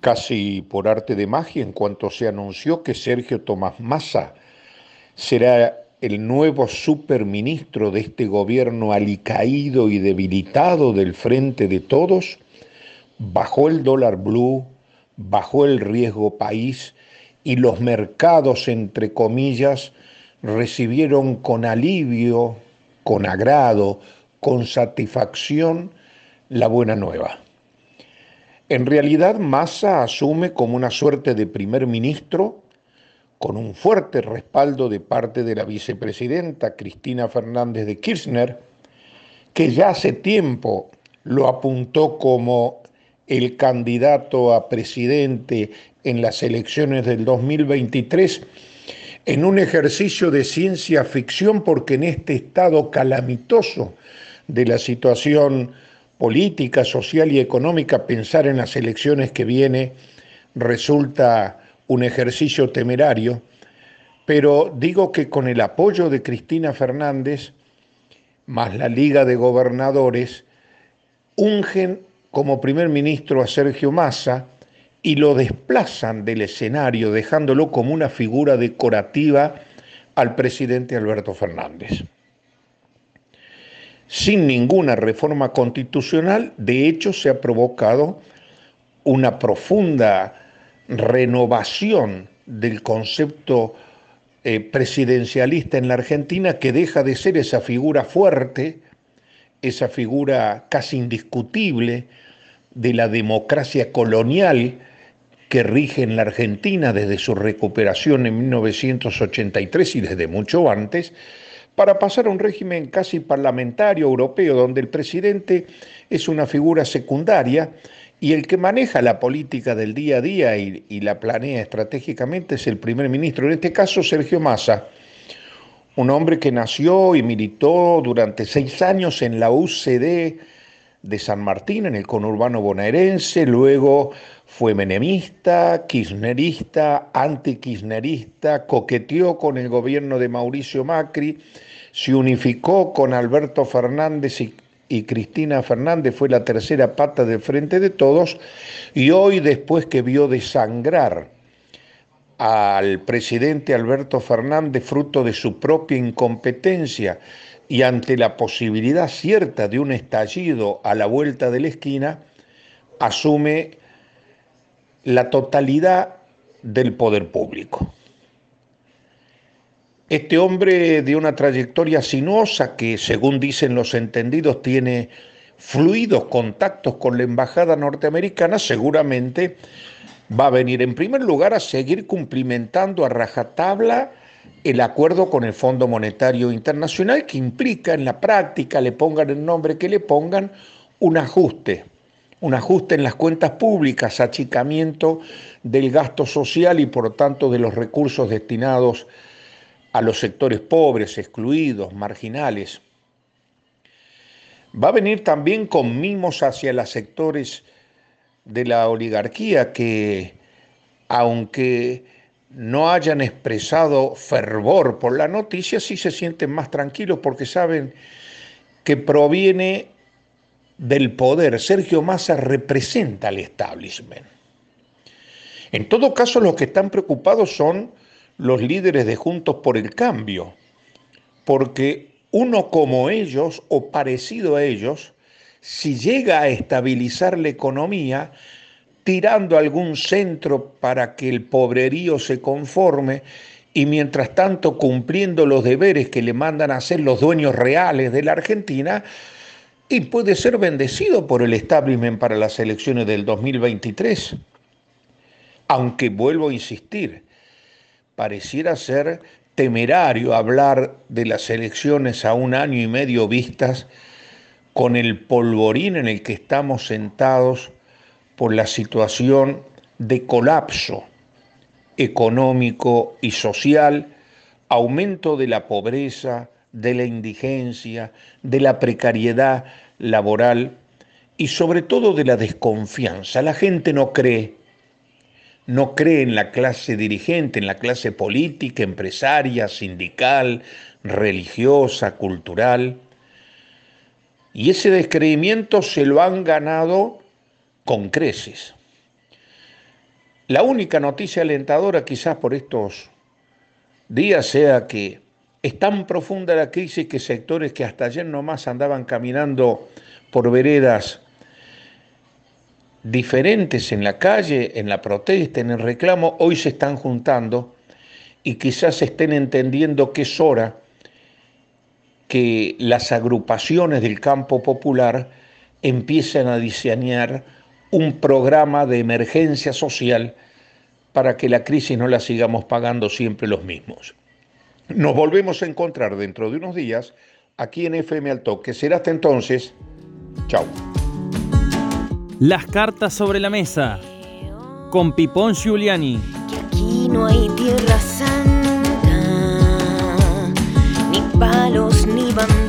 Casi por arte de magia, en cuanto se anunció que Sergio Tomás Massa será el nuevo superministro de este gobierno alicaído y debilitado del frente de todos, bajó el dólar blue, bajó el riesgo país y los mercados, entre comillas, recibieron con alivio, con agrado, con satisfacción la buena nueva. En realidad, Massa asume como una suerte de primer ministro con un fuerte respaldo de parte de la vicepresidenta Cristina Fernández de Kirchner, que ya hace tiempo lo apuntó como el candidato a presidente en las elecciones del 2023 en un ejercicio de ciencia ficción porque en este estado calamitoso de la situación política, social y económica, pensar en las elecciones que viene resulta un ejercicio temerario, pero digo que con el apoyo de Cristina Fernández, más la Liga de Gobernadores, ungen como primer ministro a Sergio Massa y lo desplazan del escenario, dejándolo como una figura decorativa al presidente Alberto Fernández sin ninguna reforma constitucional, de hecho se ha provocado una profunda renovación del concepto eh, presidencialista en la Argentina que deja de ser esa figura fuerte, esa figura casi indiscutible de la democracia colonial que rige en la Argentina desde su recuperación en 1983 y desde mucho antes, para pasar a un régimen casi parlamentario europeo, donde el presidente es una figura secundaria y el que maneja la política del día a día y, la planea estratégicamente es el primer ministro, en este caso Sergio Massa, un hombre que nació y militó durante seis años en la UCD de San Martín, en el conurbano bonaerense, luego fue menemista, kirchnerista, antikirchnerista, coqueteó con el gobierno de Mauricio Macri, se unificó con Alberto Fernández y, Cristina Fernández, fue la tercera pata de frente de todos, y hoy después que vio desangrar al presidente Alberto Fernández fruto de su propia incompetencia y ante la posibilidad cierta de un estallido a la vuelta de la esquina, asume la totalidad del poder público. Este hombre de una trayectoria sinuosa que, según dicen los entendidos, tiene fluidos contactos con la embajada norteamericana, seguramente va a venir en primer lugar a seguir cumplimentando a rajatabla el acuerdo con el Fondo Monetario Internacional que implica en la práctica, le pongan el nombre que le pongan, un ajuste, un ajuste en las cuentas públicas, achicamiento del gasto social y por tanto de los recursos destinados a los sectores pobres, excluidos, marginales. Va a venir también con mimos hacia los sectores de la oligarquía que, aunque no hayan expresado fervor por la noticia, sí se sienten más tranquilos porque saben que proviene del poder. Sergio Massa representa al establishment. En todo caso, los que están preocupados son los líderes de Juntos por el Cambio, porque uno como ellos o parecido a ellos, si llega a estabilizar la economía, tirando algún centro para que el pobrerío se conforme y mientras tanto cumpliendo los deberes que le mandan a hacer los dueños reales de la Argentina, y puede ser bendecido por el establishment para las elecciones del 2023. Aunque vuelvo a insistir, pareciera ser temerario hablar de las elecciones a un año y medio vistas con el polvorín en el que estamos sentados por la situación de colapso económico y social, aumento de la pobreza, de la indigencia, de la precariedad laboral y sobre todo de la desconfianza. La gente no cree, no cree en la clase dirigente, en la clase política, empresaria, sindical, religiosa, cultural. Y ese descreimiento se lo han ganado con creces. La única noticia alentadora quizás por estos días sea que es tan profunda la crisis que sectores que hasta ayer nomás andaban caminando por veredas diferentes en la calle, en la protesta, en el reclamo, hoy se están juntando y quizás estén entendiendo que es hora que las agrupaciones del campo popular empiecen a diseñar un programa de emergencia social para que la crisis no la sigamos pagando siempre los mismos. Nos volvemos a encontrar dentro de unos días aquí en FM Al Toque. Será hasta entonces. Chao. Las cartas sobre la mesa con Pipón Giuliani. Que aquí no hay tierra santa, ni palos ni banderas